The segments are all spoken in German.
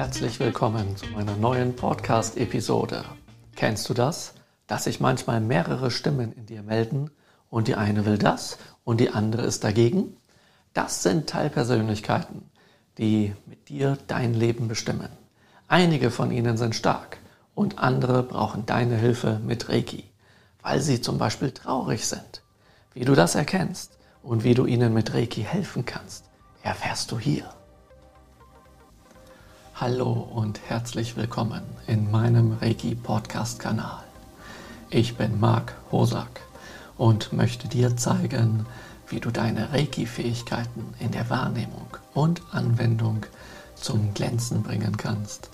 Herzlich willkommen zu meiner neuen Podcast-Episode. Kennst du das? Dass sich manchmal mehrere Stimmen in dir melden und die eine will das und die andere ist dagegen? Das sind Teilpersönlichkeiten, die mit dir dein Leben bestimmen. Einige von ihnen sind stark und andere brauchen deine Hilfe mit Reiki, weil sie zum Beispiel traurig sind. Wie du das erkennst und wie du ihnen mit Reiki helfen kannst, erfährst du hier. Hallo und herzlich willkommen in meinem Reiki Podcast Kanal. Ich bin Marc Hosak und möchte dir zeigen, wie du deine Reiki Fähigkeiten in der Wahrnehmung und Anwendung zum Glänzen bringen kannst,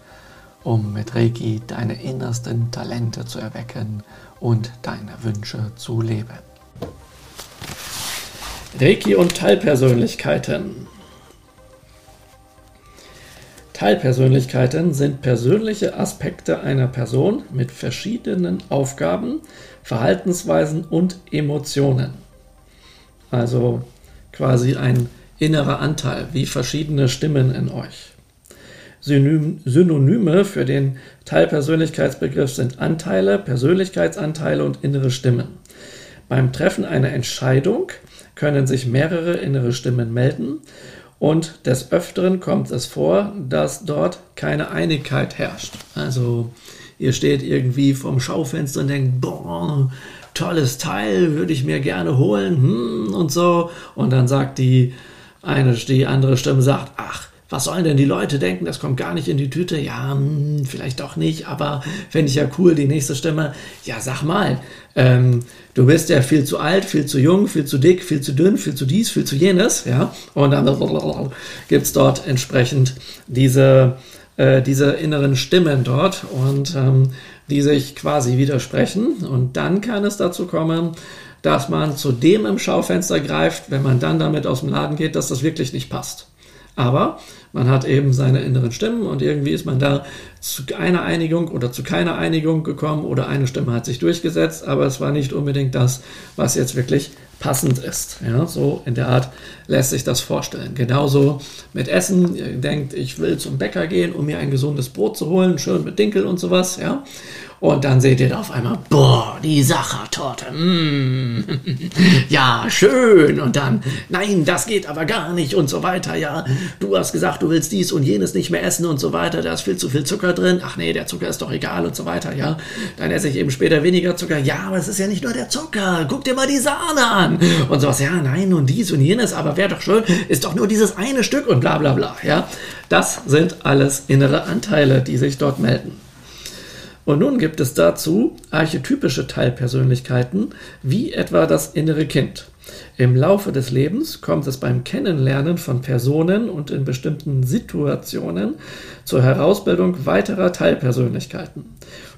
um mit Reiki deine innersten Talente zu erwecken und deine Wünsche zu leben. Reiki und Teilpersönlichkeiten. Teilpersönlichkeiten sind persönliche Aspekte einer Person mit verschiedenen Aufgaben, Verhaltensweisen und Emotionen. Also quasi ein innerer Anteil, wie verschiedene Stimmen in euch. Synonyme für den Teilpersönlichkeitsbegriff sind Anteile, Persönlichkeitsanteile und innere Stimmen. Beim Treffen einer Entscheidung können sich mehrere innere Stimmen melden und des Öfteren kommt es vor, dass dort keine Einigkeit herrscht. Also ihr steht irgendwie vorm Schaufenster und denkt, boah, tolles Teil, würde ich mir gerne holen, hm, und so. Und dann sagt die eine, die andere Stimme sagt, ach, was sollen denn die Leute denken? Das kommt gar nicht in die Tüte. Ja, hm, vielleicht doch nicht, aber fände ich ja cool. Die nächste Stimme, ja, sag mal, ähm, du bist ja viel zu alt, viel zu jung, viel zu dick, viel zu dünn, viel zu dies, viel zu jenes, ja. Und dann gibt es dort entsprechend diese, äh, diese inneren Stimmen dort und ähm, die sich quasi widersprechen. Und dann kann es dazu kommen, dass man zu dem im Schaufenster greift, wenn man dann damit aus dem Laden geht, dass das wirklich nicht passt. Aber man hat eben seine inneren Stimmen und irgendwie ist man da zu einer Einigung oder zu keiner Einigung gekommen oder eine Stimme hat sich durchgesetzt, aber es war nicht unbedingt das, was jetzt wirklich passend ist. Ja, so in der Art lässt sich das vorstellen. Genauso mit Essen. Ihr denkt, ich will zum Bäcker gehen, um mir ein gesundes Brot zu holen, schön mit Dinkel und sowas. Ja, und dann seht ihr da auf einmal, boah, die Sachertorte. Mm, ja, schön. Und dann, nein, das geht aber gar nicht und so weiter. Ja, du hast gesagt, du willst dies und jenes nicht mehr essen und so weiter. Da ist viel zu viel Zucker drin. Ach nee, der Zucker ist doch egal und so weiter. Ja, dann esse ich eben später weniger Zucker. Ja, aber es ist ja nicht nur der Zucker. Guck dir mal die Sahne an. Und sowas. Ja, nein, und dies und jenes. Aber wäre doch schön, ist doch nur dieses eine Stück und bla bla bla. Ja, das sind alles innere Anteile, die sich dort melden. Und nun gibt es dazu archetypische Teilpersönlichkeiten, wie etwa das innere Kind. Im Laufe des Lebens kommt es beim Kennenlernen von Personen und in bestimmten Situationen zur Herausbildung weiterer Teilpersönlichkeiten.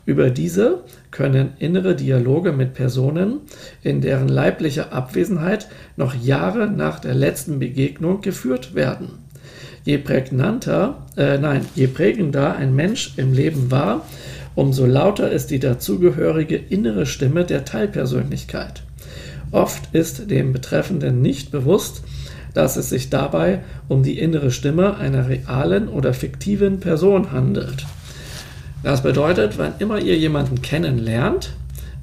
Über diese können innere Dialoge mit Personen in deren leiblicher Abwesenheit noch Jahre nach der letzten Begegnung geführt werden. Je prägnanter, äh, nein, je prägender ein Mensch im Leben war, umso lauter ist die dazugehörige innere Stimme der Teilpersönlichkeit. Oft ist dem Betreffenden nicht bewusst, dass es sich dabei um die innere Stimme einer realen oder fiktiven Person handelt. Das bedeutet, wann immer ihr jemanden kennenlernt,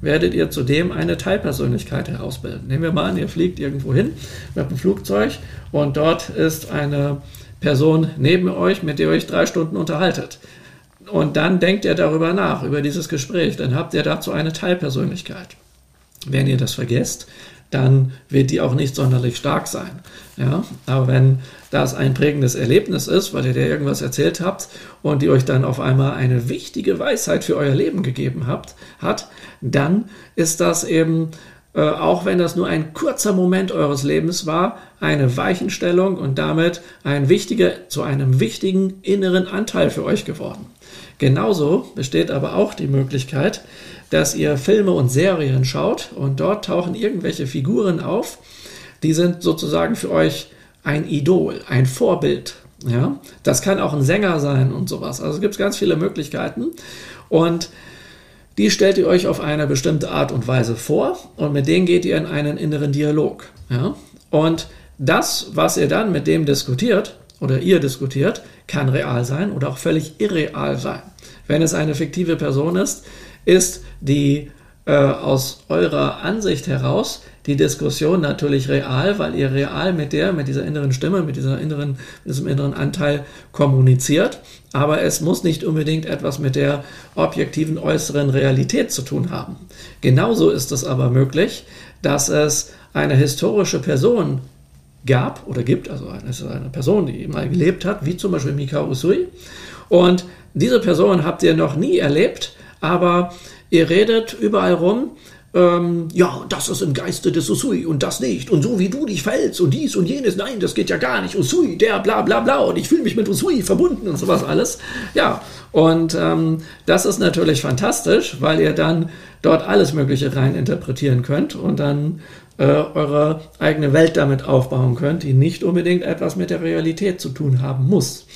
werdet ihr zudem eine Teilpersönlichkeit herausbilden. Nehmen wir mal an, ihr fliegt irgendwo hin mit einem Flugzeug und dort ist eine Person neben euch, mit der ihr euch drei Stunden unterhaltet. Und dann denkt ihr darüber nach, über dieses Gespräch. Dann habt ihr dazu eine Teilpersönlichkeit. Wenn ihr das vergesst, dann wird die auch nicht sonderlich stark sein. Ja? Aber wenn das ein prägendes Erlebnis ist, weil ihr dir irgendwas erzählt habt und die euch dann auf einmal eine wichtige Weisheit für euer Leben gegeben habt, hat, dann ist das eben, äh, auch wenn das nur ein kurzer Moment eures Lebens war, eine Weichenstellung und damit ein wichtiger, zu einem wichtigen inneren Anteil für euch geworden. Genauso besteht aber auch die Möglichkeit, dass ihr Filme und Serien schaut und dort tauchen irgendwelche Figuren auf, die sind sozusagen für euch ein Idol, ein Vorbild. Ja, das kann auch ein Sänger sein und sowas. Also es gibt ganz viele Möglichkeiten und die stellt ihr euch auf eine bestimmte Art und Weise vor und mit denen geht ihr in einen inneren Dialog. Ja, und das, was ihr dann mit dem diskutiert, oder ihr diskutiert, kann real sein oder auch völlig irreal sein. Wenn es eine fiktive Person ist, ist die äh, aus eurer Ansicht heraus die Diskussion natürlich real, weil ihr real mit der, mit dieser inneren Stimme, mit dieser inneren, mit diesem inneren Anteil kommuniziert. Aber es muss nicht unbedingt etwas mit der objektiven äußeren Realität zu tun haben. Genauso ist es aber möglich, dass es eine historische Person gab oder gibt, also eine, eine Person, die mal gelebt hat, wie zum Beispiel Mikao Usui. Und diese Person habt ihr noch nie erlebt, aber ihr redet überall rum, ähm, ja, das ist im Geiste des Usui und das nicht. Und so wie du dich verhältst und dies und jenes, nein, das geht ja gar nicht. Usui, der bla bla bla und ich fühle mich mit Usui verbunden und sowas alles. Ja, und ähm, das ist natürlich fantastisch, weil ihr dann dort alles Mögliche rein interpretieren könnt und dann äh, eure eigene Welt damit aufbauen könnt, die nicht unbedingt etwas mit der Realität zu tun haben muss.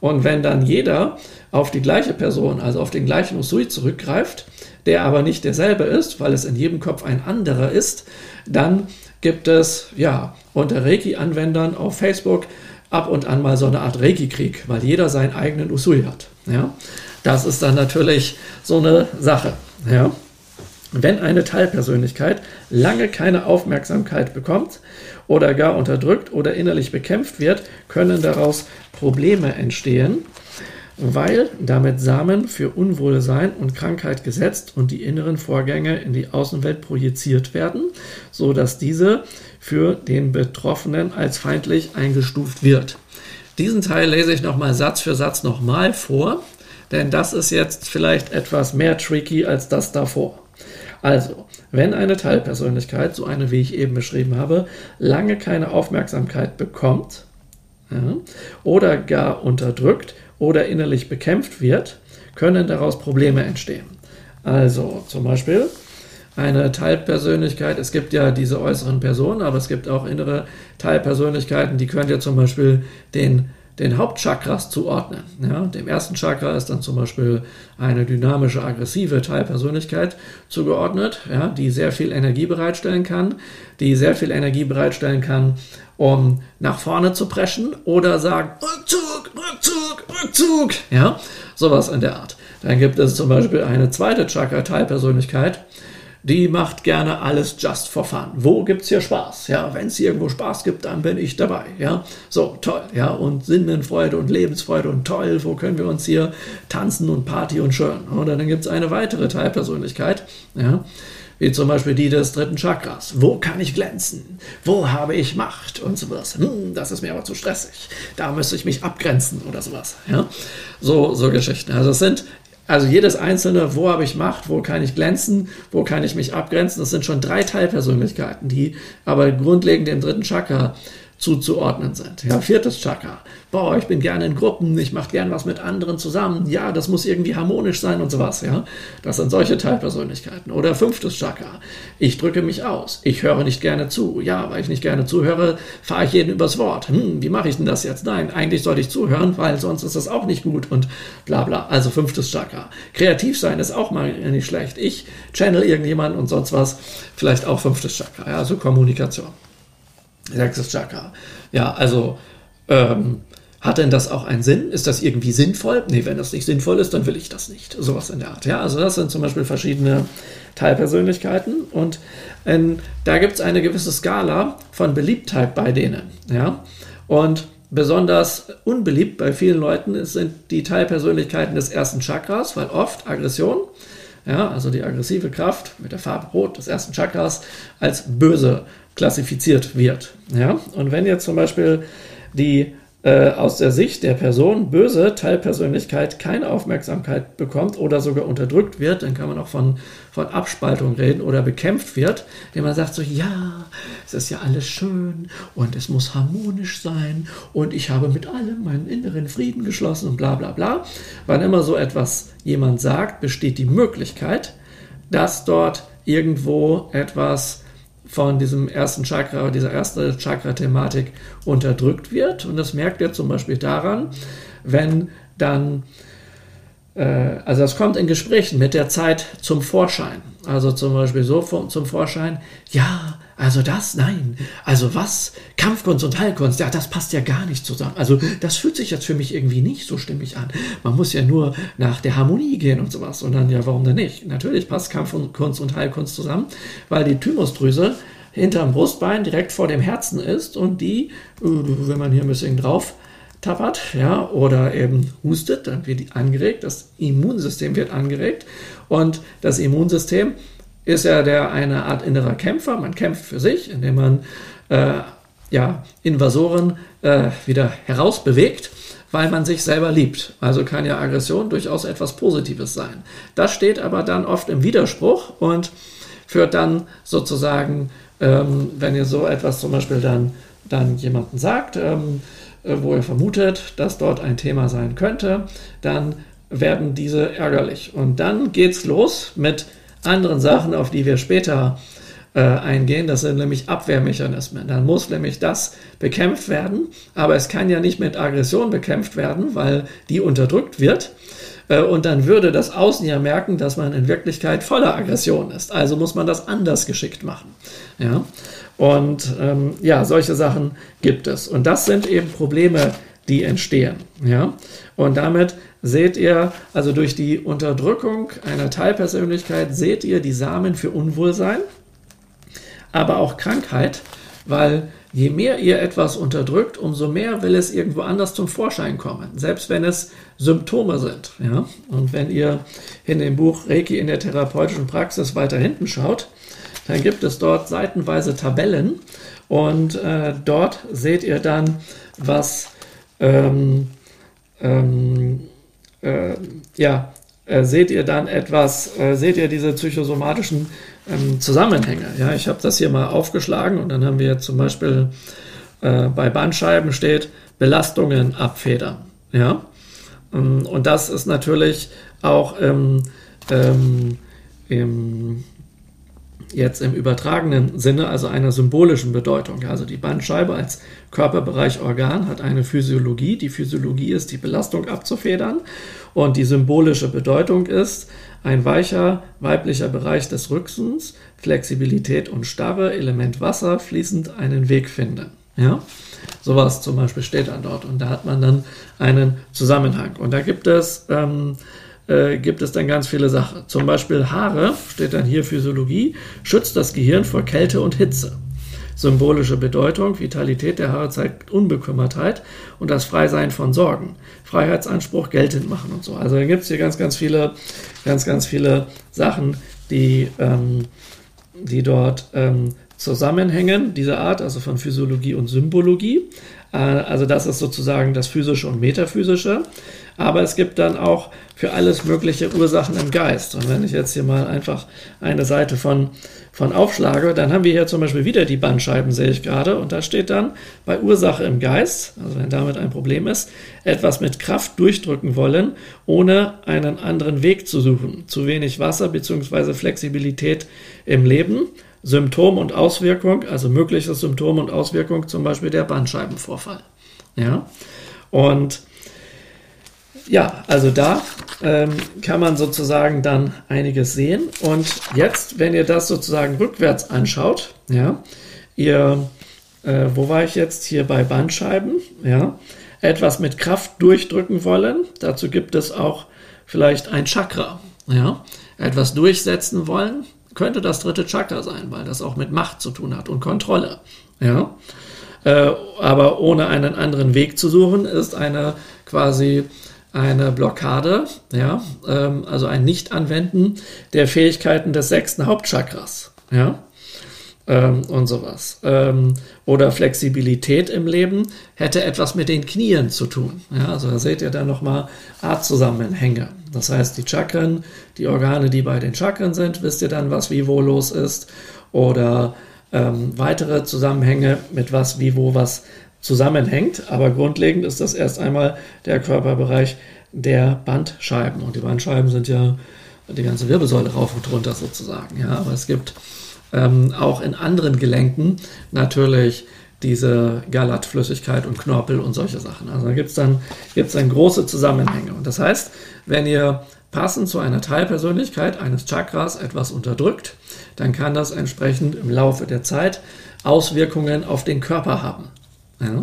Und wenn dann jeder auf die gleiche Person, also auf den gleichen Usui zurückgreift, der aber nicht derselbe ist, weil es in jedem Kopf ein anderer ist, dann gibt es ja unter Reiki-Anwendern auf Facebook ab und an mal so eine Art Reiki-Krieg, weil jeder seinen eigenen Usui hat. Ja? Das ist dann natürlich so eine Sache. Ja? Wenn eine Teilpersönlichkeit lange keine Aufmerksamkeit bekommt oder gar unterdrückt oder innerlich bekämpft wird, können daraus Probleme entstehen weil damit Samen für Unwohlsein und Krankheit gesetzt und die inneren Vorgänge in die Außenwelt projiziert werden, so dass diese für den Betroffenen als feindlich eingestuft wird. Diesen Teil lese ich nochmal Satz für Satz nochmal vor, denn das ist jetzt vielleicht etwas mehr tricky als das davor. Also, wenn eine Teilpersönlichkeit, so eine wie ich eben beschrieben habe, lange keine Aufmerksamkeit bekommt ja, oder gar unterdrückt oder innerlich bekämpft wird, können daraus Probleme entstehen. Also zum Beispiel eine Teilpersönlichkeit, es gibt ja diese äußeren Personen, aber es gibt auch innere Teilpersönlichkeiten, die könnt ihr zum Beispiel den, den Hauptchakras zuordnen. Ja, dem ersten Chakra ist dann zum Beispiel eine dynamische, aggressive Teilpersönlichkeit zugeordnet, ja, die sehr viel Energie bereitstellen kann, die sehr viel Energie bereitstellen kann, um nach vorne zu preschen oder sagen, Rückzug, Rückzug, Rückzug. Ja, sowas in der Art. Dann gibt es zum Beispiel eine zweite Chakra-Teilpersönlichkeit, die macht gerne alles just for fun. Wo gibt es hier Spaß? Ja, wenn es irgendwo Spaß gibt, dann bin ich dabei. Ja, so toll. Ja, und Sinnenfreude und Lebensfreude und toll. Wo können wir uns hier tanzen und Party und schön? Oder dann gibt es eine weitere Teilpersönlichkeit. Ja, wie zum Beispiel die des dritten Chakras. Wo kann ich glänzen? Wo habe ich Macht? Und sowas. Hm, das ist mir aber zu stressig. Da müsste ich mich abgrenzen oder sowas. Ja? So, so Geschichten. Also es sind also jedes einzelne, wo habe ich Macht, wo kann ich glänzen, wo kann ich mich abgrenzen, das sind schon drei Teilpersönlichkeiten, die aber grundlegend dem dritten Chakra zuzuordnen sind. Ja, viertes Chakra. Boah, ich bin gerne in Gruppen, ich mache gern was mit anderen zusammen. Ja, das muss irgendwie harmonisch sein und sowas. Ja, das sind solche Teilpersönlichkeiten. Oder fünftes Chakra. Ich drücke mich aus. Ich höre nicht gerne zu. Ja, weil ich nicht gerne zuhöre, fahre ich jeden übers Wort. Hm, wie mache ich denn das jetzt? Nein, eigentlich sollte ich zuhören, weil sonst ist das auch nicht gut und bla bla. Also fünftes Chakra. Kreativ sein ist auch mal nicht schlecht. Ich channel irgendjemanden und sonst was. Vielleicht auch fünftes Chakra. Ja, also Kommunikation. Sechstes Chakra. Ja, also ähm, hat denn das auch einen Sinn? Ist das irgendwie sinnvoll? Nee, wenn das nicht sinnvoll ist, dann will ich das nicht. Sowas in der Art. Ja, also das sind zum Beispiel verschiedene Teilpersönlichkeiten und ähm, da gibt es eine gewisse Skala von Beliebtheit bei denen. Ja, und besonders unbeliebt bei vielen Leuten sind die Teilpersönlichkeiten des ersten Chakras, weil oft Aggression, ja, also die aggressive Kraft mit der Farbe Rot des ersten Chakras als böse klassifiziert wird. Ja? Und wenn jetzt zum Beispiel die äh, aus der Sicht der Person böse Teilpersönlichkeit keine Aufmerksamkeit bekommt oder sogar unterdrückt wird, dann kann man auch von, von Abspaltung reden oder bekämpft wird, indem man sagt so, ja, es ist ja alles schön und es muss harmonisch sein und ich habe mit allem meinen inneren Frieden geschlossen und bla bla bla. Wann immer so etwas jemand sagt, besteht die Möglichkeit, dass dort irgendwo etwas von diesem ersten Chakra, dieser erste Chakra-Thematik unterdrückt wird. Und das merkt ihr zum Beispiel daran, wenn dann, äh, also das kommt in Gesprächen mit der Zeit zum Vorschein. Also zum Beispiel so zum Vorschein, ja, also das, nein. Also was? Kampfkunst und Heilkunst, ja, das passt ja gar nicht zusammen. Also das fühlt sich jetzt für mich irgendwie nicht so stimmig an. Man muss ja nur nach der Harmonie gehen und sowas. Und dann, ja, warum denn nicht? Natürlich passt Kampfkunst und Heilkunst zusammen, weil die Thymusdrüse hinterm Brustbein direkt vor dem Herzen ist und die, äh, wenn man hier ein bisschen drauf tappert, ja, oder eben hustet, dann wird die angeregt, das Immunsystem wird angeregt und das Immunsystem ist ja der eine Art innerer Kämpfer. Man kämpft für sich, indem man äh, ja, Invasoren äh, wieder herausbewegt, weil man sich selber liebt. Also kann ja Aggression durchaus etwas Positives sein. Das steht aber dann oft im Widerspruch und führt dann sozusagen, ähm, wenn ihr so etwas zum Beispiel dann, dann jemanden sagt, ähm, äh, wo ihr vermutet, dass dort ein Thema sein könnte, dann werden diese ärgerlich. Und dann geht's los mit anderen Sachen, auf die wir später äh, eingehen. Das sind nämlich Abwehrmechanismen. Dann muss nämlich das bekämpft werden, aber es kann ja nicht mit Aggression bekämpft werden, weil die unterdrückt wird. Äh, und dann würde das Außen ja merken, dass man in Wirklichkeit voller Aggression ist. Also muss man das anders geschickt machen. Ja? Und ähm, ja, solche Sachen gibt es. Und das sind eben Probleme, die entstehen. Ja? Und damit seht ihr, also durch die Unterdrückung einer Teilpersönlichkeit, seht ihr die Samen für Unwohlsein, aber auch Krankheit, weil je mehr ihr etwas unterdrückt, umso mehr will es irgendwo anders zum Vorschein kommen, selbst wenn es Symptome sind. Ja? Und wenn ihr in dem Buch Reiki in der therapeutischen Praxis weiter hinten schaut, dann gibt es dort seitenweise Tabellen und äh, dort seht ihr dann, was ähm, ähm, äh, ja, äh, seht ihr dann etwas, äh, seht ihr diese psychosomatischen ähm, Zusammenhänge. Ja, ich habe das hier mal aufgeschlagen und dann haben wir zum Beispiel äh, bei Bandscheiben steht Belastungen abfedern. Ja, ähm, und das ist natürlich auch im, ähm, im jetzt im übertragenen Sinne, also einer symbolischen Bedeutung. Also die Bandscheibe als Körperbereich Organ hat eine Physiologie. Die Physiologie ist, die Belastung abzufedern. Und die symbolische Bedeutung ist ein weicher weiblicher Bereich des Rücksens, Flexibilität und Starre, Element Wasser, fließend einen Weg finden. Ja? Sowas zum Beispiel steht dann dort. Und da hat man dann einen Zusammenhang. Und da gibt es ähm, äh, gibt es dann ganz viele Sachen. Zum Beispiel Haare, steht dann hier Physiologie, schützt das Gehirn vor Kälte und Hitze. Symbolische Bedeutung, Vitalität der Haare zeigt Unbekümmertheit und das Freisein von Sorgen. Freiheitsanspruch geltend machen und so. Also da gibt es hier ganz, ganz viele, ganz, ganz viele Sachen, die, ähm, die dort ähm, zusammenhängen, dieser Art, also von Physiologie und Symbologie. Äh, also das ist sozusagen das Physische und Metaphysische. Aber es gibt dann auch für alles mögliche Ursachen im Geist. Und wenn ich jetzt hier mal einfach eine Seite von, von aufschlage, dann haben wir hier zum Beispiel wieder die Bandscheiben, sehe ich gerade. Und da steht dann bei Ursache im Geist, also wenn damit ein Problem ist, etwas mit Kraft durchdrücken wollen, ohne einen anderen Weg zu suchen. Zu wenig Wasser bzw. Flexibilität im Leben. Symptom und Auswirkung, also mögliches Symptom und Auswirkung, zum Beispiel der Bandscheibenvorfall. Ja, und ja, also da ähm, kann man sozusagen dann einiges sehen. Und jetzt, wenn ihr das sozusagen rückwärts anschaut, ja, ihr, äh, wo war ich jetzt? Hier bei Bandscheiben, ja, etwas mit Kraft durchdrücken wollen. Dazu gibt es auch vielleicht ein Chakra, ja, etwas durchsetzen wollen. Könnte das dritte Chakra sein, weil das auch mit Macht zu tun hat und Kontrolle, ja. Äh, aber ohne einen anderen Weg zu suchen, ist eine quasi eine Blockade, ja, ähm, also ein Nicht-Anwenden der Fähigkeiten des sechsten Hauptchakras, ja, ähm, und sowas. Ähm, oder Flexibilität im Leben hätte etwas mit den Knien zu tun. Ja, also da seht ihr dann nochmal Artzusammenhänge. Das heißt, die Chakren, die Organe, die bei den Chakren sind, wisst ihr dann, was wie wo los ist. Oder ähm, weitere Zusammenhänge mit was wie wo was zusammenhängt. Aber grundlegend ist das erst einmal der Körperbereich der Bandscheiben. Und die Bandscheiben sind ja die ganze Wirbelsäule rauf und runter sozusagen. Ja, aber es gibt ähm, auch in anderen Gelenken natürlich diese Galatflüssigkeit und Knorpel und solche Sachen. Also da gibt es dann, gibt's dann große Zusammenhänge. Und das heißt, wenn ihr passend zu einer Teilpersönlichkeit eines Chakras etwas unterdrückt, dann kann das entsprechend im Laufe der Zeit Auswirkungen auf den Körper haben. Ja?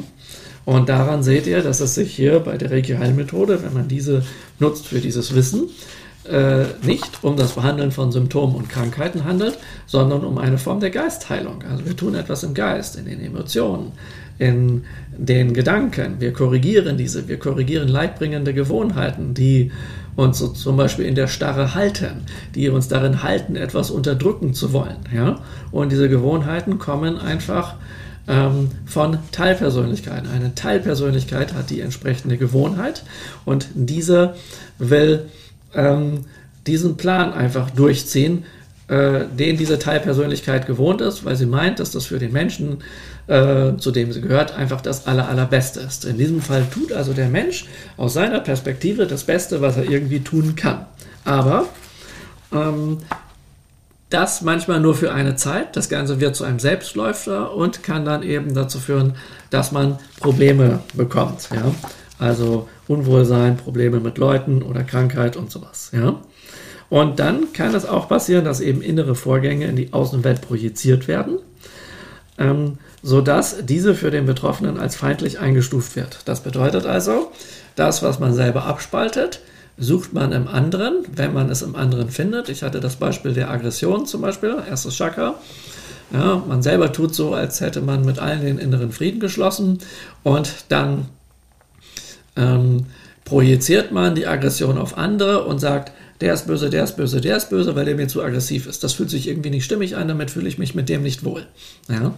Und daran seht ihr, dass es sich hier bei der Reiki-Heilmethode, wenn man diese nutzt für dieses Wissen, äh, nicht um das Behandeln von Symptomen und Krankheiten handelt, sondern um eine Form der Geistheilung. Also wir tun etwas im Geist, in den Emotionen, in den Gedanken. Wir korrigieren diese, wir korrigieren leidbringende Gewohnheiten, die uns so zum Beispiel in der Starre halten, die uns darin halten, etwas unterdrücken zu wollen. Ja? Und diese Gewohnheiten kommen einfach ähm, von Teilpersönlichkeiten. Eine Teilpersönlichkeit hat die entsprechende Gewohnheit und diese will ähm, diesen Plan einfach durchziehen, äh, den diese Teilpersönlichkeit gewohnt ist, weil sie meint, dass das für den Menschen, äh, zu dem sie gehört, einfach das Aller, Allerbeste ist. In diesem Fall tut also der Mensch aus seiner Perspektive das Beste, was er irgendwie tun kann. Aber ähm, das manchmal nur für eine Zeit. Das Ganze wird zu einem Selbstläufer und kann dann eben dazu führen, dass man Probleme bekommt. Ja? Also Unwohlsein, Probleme mit Leuten oder Krankheit und sowas. Ja? Und dann kann es auch passieren, dass eben innere Vorgänge in die Außenwelt projiziert werden, ähm, sodass diese für den Betroffenen als feindlich eingestuft wird. Das bedeutet also, das, was man selber abspaltet, sucht man im anderen, wenn man es im anderen findet. Ich hatte das Beispiel der Aggression zum Beispiel, erstes Chakra. Ja, man selber tut so, als hätte man mit allen den inneren Frieden geschlossen und dann ähm, projiziert man die Aggression auf andere und sagt, der ist böse, der ist böse, der ist böse, weil der mir zu aggressiv ist. Das fühlt sich irgendwie nicht stimmig an, damit fühle ich mich mit dem nicht wohl. Ja?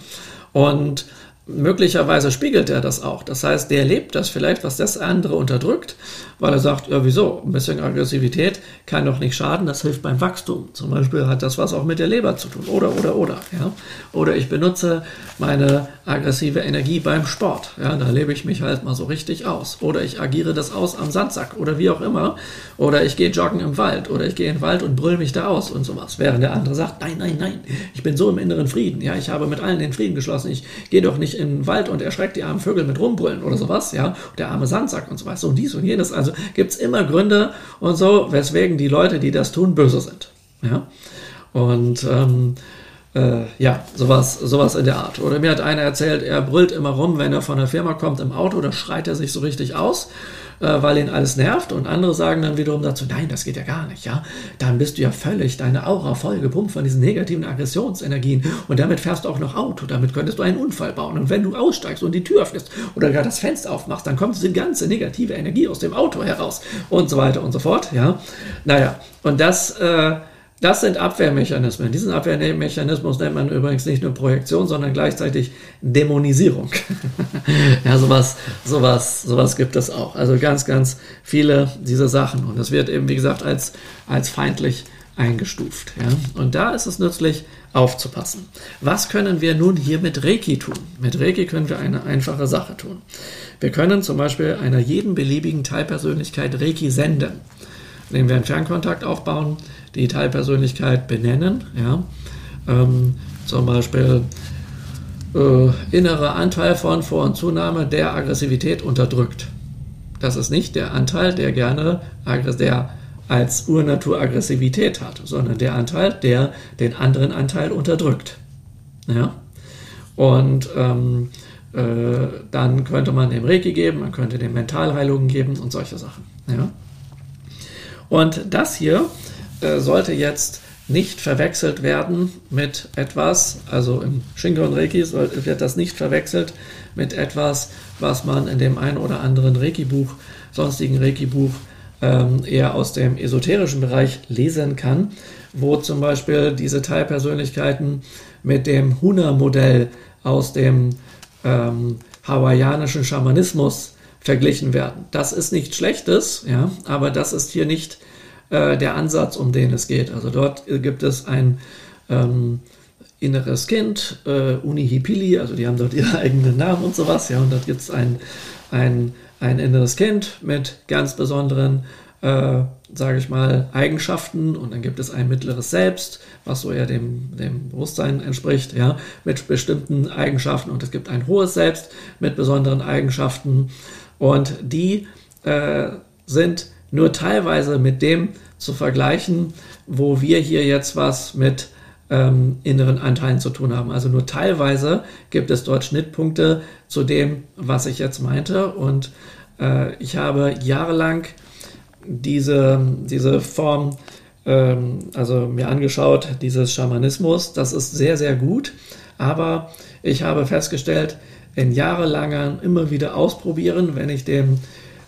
Und möglicherweise spiegelt er das auch. Das heißt, der lebt das vielleicht, was das andere unterdrückt, weil er sagt, ja wieso, ein bisschen Aggressivität kann doch nicht schaden, das hilft beim Wachstum. Zum Beispiel hat das was auch mit der Leber zu tun. Oder, oder, oder. Ja? Oder ich benutze meine aggressive Energie beim Sport. Ja? Da lebe ich mich halt mal so richtig aus. Oder ich agiere das aus am Sandsack oder wie auch immer. Oder ich gehe joggen im Wald. Oder ich gehe in den Wald und brüll mich da aus und sowas. Während der andere sagt, nein, nein, nein, ich bin so im inneren Frieden. Ja, ich habe mit allen den Frieden geschlossen. Ich gehe doch nicht in den Wald und erschreckt die armen Vögel mit Rumbrüllen oder sowas, ja, der arme Sandsack und so was, so dies und jenes. Also gibt es immer Gründe und so, weswegen die Leute, die das tun, böse sind. Ja. Und ähm, äh, ja, sowas, sowas in der Art. Oder mir hat einer erzählt, er brüllt immer rum, wenn er von der Firma kommt im Auto, da schreit er sich so richtig aus äh, weil ihn alles nervt. Und andere sagen dann wiederum dazu, nein, das geht ja gar nicht, ja. Dann bist du ja völlig deine Aura voll gepumpt von diesen negativen Aggressionsenergien. Und damit fährst du auch noch Auto. Damit könntest du einen Unfall bauen. Und wenn du aussteigst und die Tür öffnest oder gerade das Fenster aufmachst, dann kommt diese ganze negative Energie aus dem Auto heraus und so weiter und so fort, ja. Naja, und das, äh, das sind Abwehrmechanismen. Diesen Abwehrmechanismus nennt man übrigens nicht nur Projektion, sondern gleichzeitig Dämonisierung. ja, sowas, sowas, sowas gibt es auch. Also ganz, ganz viele dieser Sachen. Und das wird eben, wie gesagt, als, als feindlich eingestuft. Ja? Und da ist es nützlich, aufzupassen. Was können wir nun hier mit Reiki tun? Mit Reiki können wir eine einfache Sache tun. Wir können zum Beispiel einer jeden beliebigen Teilpersönlichkeit Reiki senden, indem wir einen Fernkontakt aufbauen die Teilpersönlichkeit benennen. Ja? Ähm, zum Beispiel äh, innerer Anteil von Vor- und Zunahme der Aggressivität unterdrückt. Das ist nicht der Anteil, der gerne der als Urnatur Aggressivität hat, sondern der Anteil, der den anderen Anteil unterdrückt. Ja? Und ähm, äh, dann könnte man dem Reiki geben, man könnte dem Mentalheilungen geben und solche Sachen. Ja? Und das hier äh, sollte jetzt nicht verwechselt werden mit etwas, also im Shingon Reiki wird das nicht verwechselt mit etwas, was man in dem einen oder anderen Reiki-Buch, sonstigen Reiki-Buch ähm, eher aus dem esoterischen Bereich lesen kann, wo zum Beispiel diese Teilpersönlichkeiten mit dem Huna-Modell aus dem ähm, hawaiianischen Schamanismus verglichen werden. Das ist nichts Schlechtes, ja, aber das ist hier nicht äh, der Ansatz, um den es geht. Also dort gibt es ein ähm, inneres Kind, äh, Unihipili, also die haben dort ihre eigenen Namen und sowas, ja, und dort gibt es ein, ein, ein inneres Kind mit ganz besonderen äh, sage ich mal, Eigenschaften und dann gibt es ein mittleres Selbst, was so eher dem, dem Bewusstsein entspricht, ja, mit bestimmten Eigenschaften und es gibt ein hohes Selbst mit besonderen Eigenschaften und die äh, sind nur teilweise mit dem zu vergleichen, wo wir hier jetzt was mit ähm, inneren Anteilen zu tun haben. Also nur teilweise gibt es dort Schnittpunkte zu dem, was ich jetzt meinte. Und äh, ich habe jahrelang diese, diese Form ähm, also mir angeschaut, dieses Schamanismus. Das ist sehr, sehr gut. Aber ich habe festgestellt, in jahrelangem immer wieder ausprobieren, wenn ich dem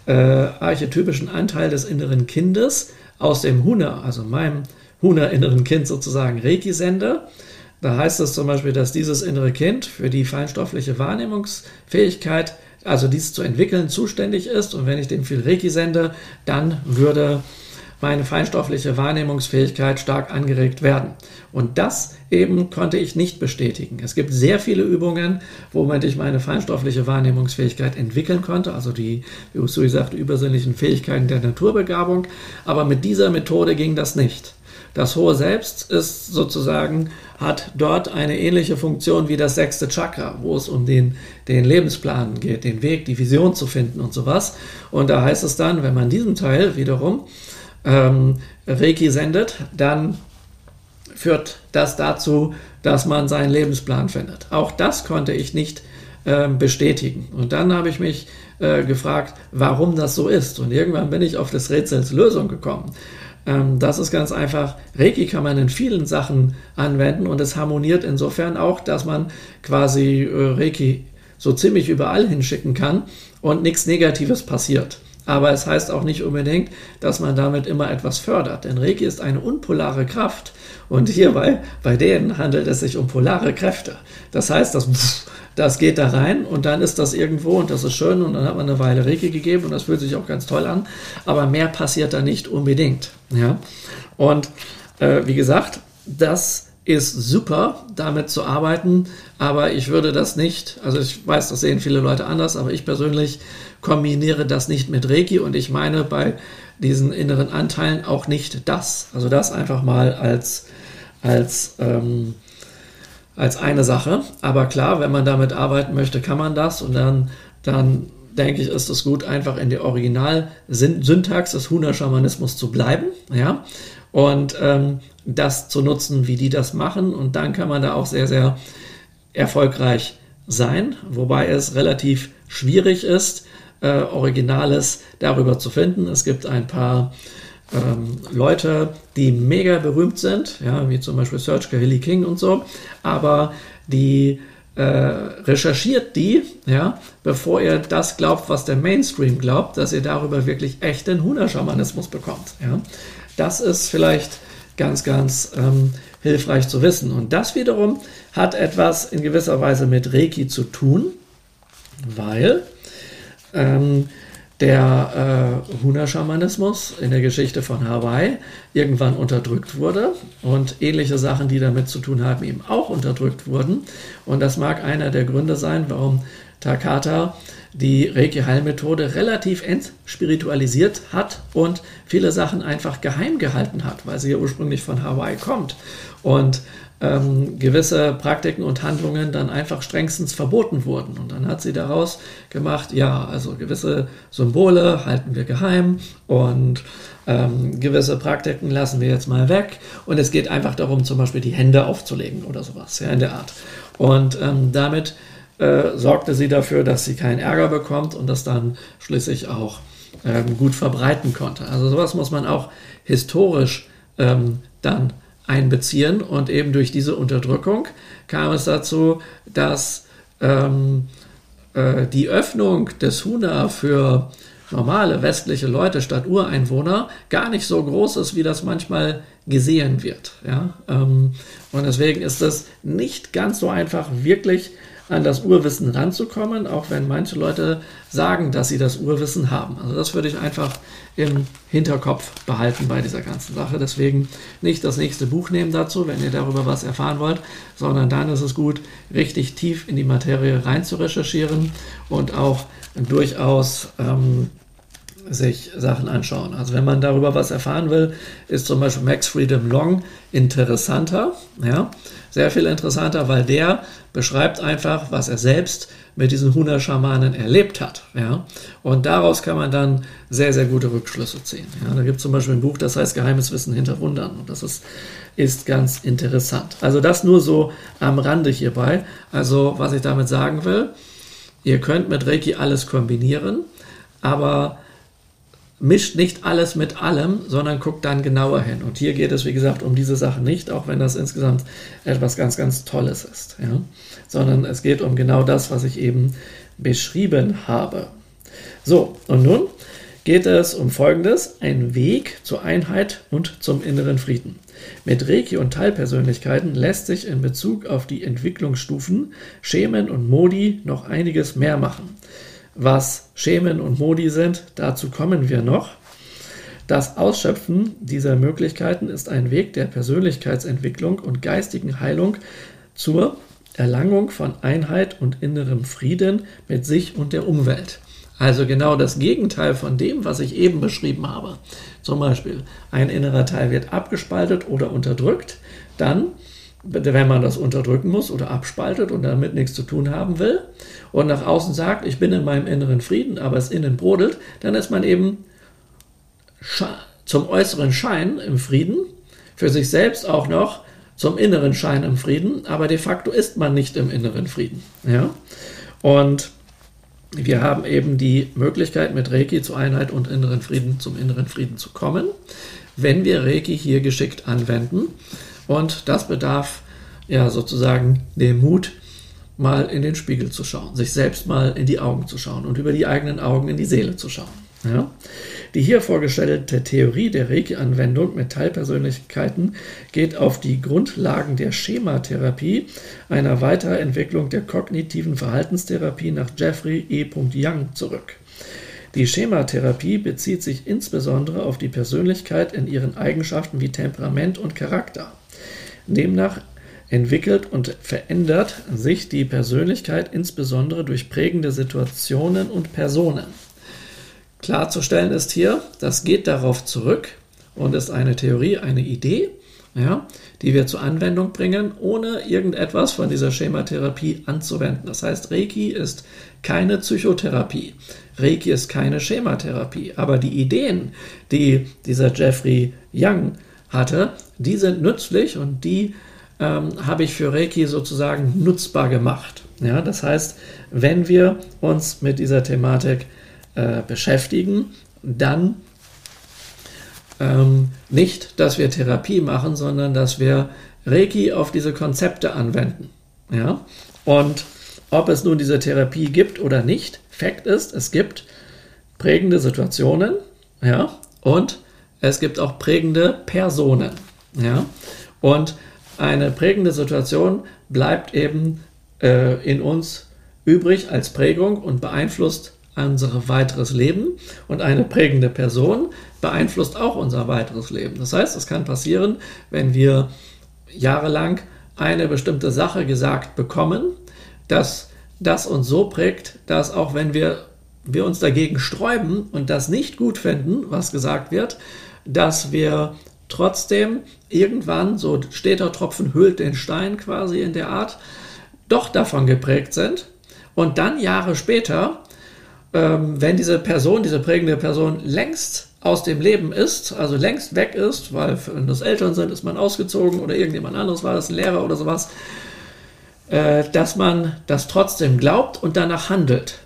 äh, archetypischen Anteil des inneren Kindes aus dem Huna, also meinem Huna-inneren Kind sozusagen Reiki sende. Da heißt es zum Beispiel, dass dieses innere Kind für die feinstoffliche Wahrnehmungsfähigkeit, also dies zu entwickeln, zuständig ist. Und wenn ich dem viel Reiki sende, dann würde meine feinstoffliche Wahrnehmungsfähigkeit stark angeregt werden. Und das eben konnte ich nicht bestätigen. Es gibt sehr viele Übungen, womit ich meine feinstoffliche Wahrnehmungsfähigkeit entwickeln konnte, also die, wie Usui sagt, übersinnlichen Fähigkeiten der Naturbegabung. Aber mit dieser Methode ging das nicht. Das hohe Selbst ist sozusagen, hat dort eine ähnliche Funktion wie das sechste Chakra, wo es um den, den Lebensplan geht, den Weg, die Vision zu finden und sowas. Und da heißt es dann, wenn man diesen Teil wiederum ähm, Reiki sendet, dann führt das dazu, dass man seinen Lebensplan findet. Auch das konnte ich nicht äh, bestätigen. Und dann habe ich mich äh, gefragt, warum das so ist. Und irgendwann bin ich auf des Rätsels Lösung gekommen. Ähm, das ist ganz einfach. Reiki kann man in vielen Sachen anwenden und es harmoniert insofern auch, dass man quasi äh, Reiki so ziemlich überall hinschicken kann und nichts Negatives passiert aber es heißt auch nicht unbedingt, dass man damit immer etwas fördert. Denn Reiki ist eine unpolare Kraft und hierbei, bei denen handelt es sich um polare Kräfte. Das heißt, das, das geht da rein und dann ist das irgendwo und das ist schön und dann hat man eine Weile Reiki gegeben und das fühlt sich auch ganz toll an, aber mehr passiert da nicht unbedingt. Ja? Und äh, wie gesagt, das ist super, damit zu arbeiten, aber ich würde das nicht, also ich weiß, das sehen viele Leute anders, aber ich persönlich kombiniere das nicht mit Reiki und ich meine bei diesen inneren Anteilen auch nicht das. Also das einfach mal als, als, ähm, als eine Sache. Aber klar, wenn man damit arbeiten möchte, kann man das und dann, dann denke ich, ist es gut, einfach in der Original-Syntax des Huna-Schamanismus zu bleiben. Ja? Und ähm, das zu nutzen, wie die das machen. Und dann kann man da auch sehr, sehr erfolgreich sein, wobei es relativ schwierig ist, äh, Originales darüber zu finden. Es gibt ein paar ähm, Leute, die mega berühmt sind, ja, wie zum Beispiel Serge Hilly King und so, aber die äh, recherchiert die, ja, bevor ihr das glaubt, was der Mainstream glaubt, dass ihr darüber wirklich echten Huna-Schamanismus bekommt. Ja. Das ist vielleicht ganz, ganz ähm, hilfreich zu wissen. Und das wiederum hat etwas in gewisser Weise mit Reiki zu tun, weil ähm, der äh, Huna-Schamanismus in der Geschichte von Hawaii irgendwann unterdrückt wurde und ähnliche Sachen, die damit zu tun haben, eben auch unterdrückt wurden. Und das mag einer der Gründe sein, warum Takata die Reiki-Heilmethode relativ entspiritualisiert hat und viele Sachen einfach geheim gehalten hat, weil sie ja ursprünglich von Hawaii kommt. Und ähm, gewisse Praktiken und Handlungen dann einfach strengstens verboten wurden. Und dann hat sie daraus gemacht, ja, also gewisse Symbole halten wir geheim und ähm, gewisse Praktiken lassen wir jetzt mal weg. Und es geht einfach darum, zum Beispiel die Hände aufzulegen oder sowas, ja, in der Art. Und ähm, damit äh, sorgte sie dafür, dass sie keinen Ärger bekommt und das dann schließlich auch ähm, gut verbreiten konnte. Also sowas muss man auch historisch ähm, dann einbeziehen. Und eben durch diese Unterdrückung kam es dazu, dass ähm, äh, die Öffnung des Huna für normale westliche Leute statt Ureinwohner gar nicht so groß ist, wie das manchmal gesehen wird. Ja? Ähm, und deswegen ist es nicht ganz so einfach, wirklich an das Urwissen ranzukommen, auch wenn manche Leute sagen, dass sie das Urwissen haben. Also das würde ich einfach im Hinterkopf behalten bei dieser ganzen Sache. Deswegen nicht das nächste Buch nehmen dazu, wenn ihr darüber was erfahren wollt, sondern dann ist es gut, richtig tief in die Materie rein zu recherchieren und auch durchaus ähm, sich Sachen anschauen. Also wenn man darüber was erfahren will, ist zum Beispiel Max Freedom Long interessanter, ja, sehr viel interessanter, weil der beschreibt einfach, was er selbst mit diesen Huna-Schamanen erlebt hat, ja, und daraus kann man dann sehr, sehr gute Rückschlüsse ziehen. Ja. Da gibt es zum Beispiel ein Buch, das heißt Geheimes Wissen hinter Wundern und das ist, ist ganz interessant. Also das nur so am Rande hierbei. Also was ich damit sagen will, ihr könnt mit Reiki alles kombinieren, aber mischt nicht alles mit allem, sondern guckt dann genauer hin. Und hier geht es, wie gesagt, um diese Sache nicht, auch wenn das insgesamt etwas ganz, ganz Tolles ist. Ja? Sondern es geht um genau das, was ich eben beschrieben habe. So, und nun geht es um Folgendes, ein Weg zur Einheit und zum inneren Frieden. Mit Reiki und Teilpersönlichkeiten lässt sich in Bezug auf die Entwicklungsstufen, Schemen und Modi noch einiges mehr machen was Schemen und Modi sind, dazu kommen wir noch. Das Ausschöpfen dieser Möglichkeiten ist ein Weg der Persönlichkeitsentwicklung und geistigen Heilung zur Erlangung von Einheit und innerem Frieden mit sich und der Umwelt. Also genau das Gegenteil von dem, was ich eben beschrieben habe. Zum Beispiel, ein innerer Teil wird abgespaltet oder unterdrückt, dann wenn man das unterdrücken muss oder abspaltet und damit nichts zu tun haben will und nach außen sagt, ich bin in meinem inneren Frieden, aber es innen brodelt, dann ist man eben zum äußeren Schein im Frieden, für sich selbst auch noch zum inneren Schein im Frieden, aber de facto ist man nicht im inneren Frieden. Ja? Und wir haben eben die Möglichkeit, mit Reiki zur Einheit und inneren Frieden, zum inneren Frieden zu kommen, wenn wir Reiki hier geschickt anwenden. Und das bedarf ja sozusagen dem Mut, mal in den Spiegel zu schauen, sich selbst mal in die Augen zu schauen und über die eigenen Augen in die Seele zu schauen. Ja? Die hier vorgestellte Theorie der Reiki-Anwendung mit Teilpersönlichkeiten geht auf die Grundlagen der Schematherapie, einer Weiterentwicklung der kognitiven Verhaltenstherapie nach Jeffrey E. Young zurück. Die Schematherapie bezieht sich insbesondere auf die Persönlichkeit in ihren Eigenschaften wie Temperament und Charakter. Demnach entwickelt und verändert sich die Persönlichkeit insbesondere durch prägende Situationen und Personen. Klarzustellen ist hier, das geht darauf zurück und ist eine Theorie, eine Idee, ja, die wir zur Anwendung bringen, ohne irgendetwas von dieser Schematherapie anzuwenden. Das heißt, Reiki ist keine Psychotherapie. Reiki ist keine Schematherapie. Aber die Ideen, die dieser Jeffrey Young hatte, die sind nützlich und die ähm, habe ich für Reiki sozusagen nutzbar gemacht. Ja, das heißt, wenn wir uns mit dieser Thematik äh, beschäftigen, dann ähm, nicht, dass wir Therapie machen, sondern dass wir Reiki auf diese Konzepte anwenden. Ja? Und ob es nun diese Therapie gibt oder nicht, Fakt ist, es gibt prägende Situationen, ja, und es gibt auch prägende Personen. Ja? Und eine prägende Situation bleibt eben äh, in uns übrig als Prägung und beeinflusst unser weiteres Leben. Und eine prägende Person beeinflusst auch unser weiteres Leben. Das heißt, es kann passieren, wenn wir jahrelang eine bestimmte Sache gesagt bekommen, dass das uns so prägt, dass auch wenn wir, wir uns dagegen sträuben und das nicht gut finden, was gesagt wird, dass wir trotzdem irgendwann, so steht der Tropfen hüllt den Stein quasi in der Art, doch davon geprägt sind und dann Jahre später, ähm, wenn diese Person, diese prägende Person längst aus dem Leben ist, also längst weg ist, weil wenn das Eltern sind, ist man ausgezogen oder irgendjemand anderes war das, ein Lehrer oder sowas, äh, dass man das trotzdem glaubt und danach handelt.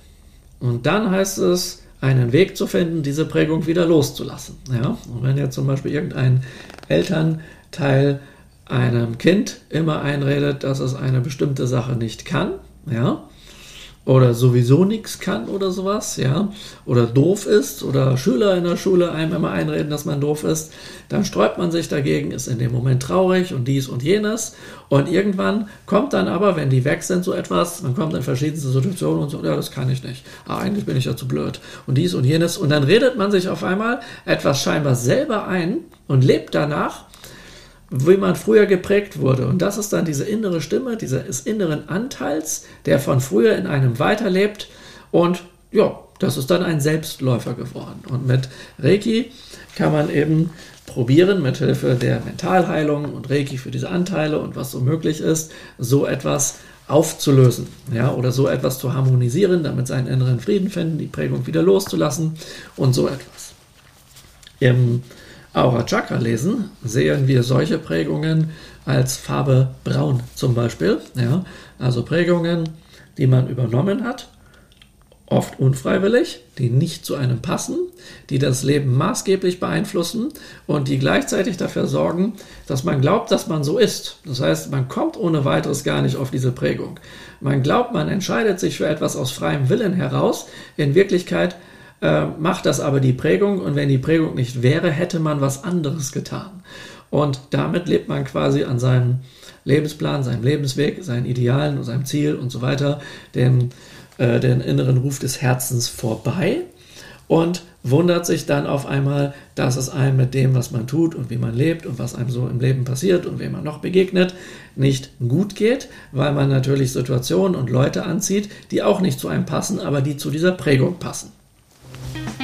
Und dann heißt es, einen Weg zu finden, diese Prägung wieder loszulassen. Ja? Und wenn jetzt zum Beispiel irgendein Elternteil einem Kind immer einredet, dass es eine bestimmte Sache nicht kann, ja, oder sowieso nichts kann oder sowas, ja, oder doof ist oder Schüler in der Schule einem immer einreden, dass man doof ist, dann sträubt man sich dagegen, ist in dem Moment traurig und dies und jenes. Und irgendwann kommt dann aber, wenn die weg sind, so etwas, man kommt in verschiedenste Situationen und so, ja, das kann ich nicht, ah, eigentlich bin ich ja zu blöd. Und dies und jenes. Und dann redet man sich auf einmal etwas scheinbar selber ein und lebt danach wie man früher geprägt wurde. Und das ist dann diese innere Stimme, dieses inneren Anteils, der von früher in einem weiterlebt. Und ja, das ist dann ein Selbstläufer geworden. Und mit Reiki kann man eben probieren, mithilfe der Mentalheilung und Reiki für diese Anteile und was so möglich ist, so etwas aufzulösen, ja, oder so etwas zu harmonisieren, damit seinen inneren Frieden finden, die Prägung wieder loszulassen und so etwas. Im Aura Chakra lesen sehen wir solche Prägungen als Farbe braun zum Beispiel, ja, also Prägungen, die man übernommen hat oft unfreiwillig, die nicht zu einem passen, die das Leben maßgeblich beeinflussen und die gleichzeitig dafür sorgen, dass man glaubt, dass man so ist. Das heißt, man kommt ohne weiteres gar nicht auf diese Prägung. Man glaubt, man entscheidet sich für etwas aus freiem Willen heraus. In Wirklichkeit äh, macht das aber die Prägung und wenn die Prägung nicht wäre, hätte man was anderes getan. Und damit lebt man quasi an seinem Lebensplan, seinem Lebensweg, seinen Idealen und seinem Ziel und so weiter, den äh, den inneren Ruf des Herzens vorbei und wundert sich dann auf einmal, dass es einem mit dem, was man tut und wie man lebt und was einem so im Leben passiert und wem man noch begegnet, nicht gut geht, weil man natürlich Situationen und Leute anzieht, die auch nicht zu einem passen, aber die zu dieser Prägung passen. Thank you.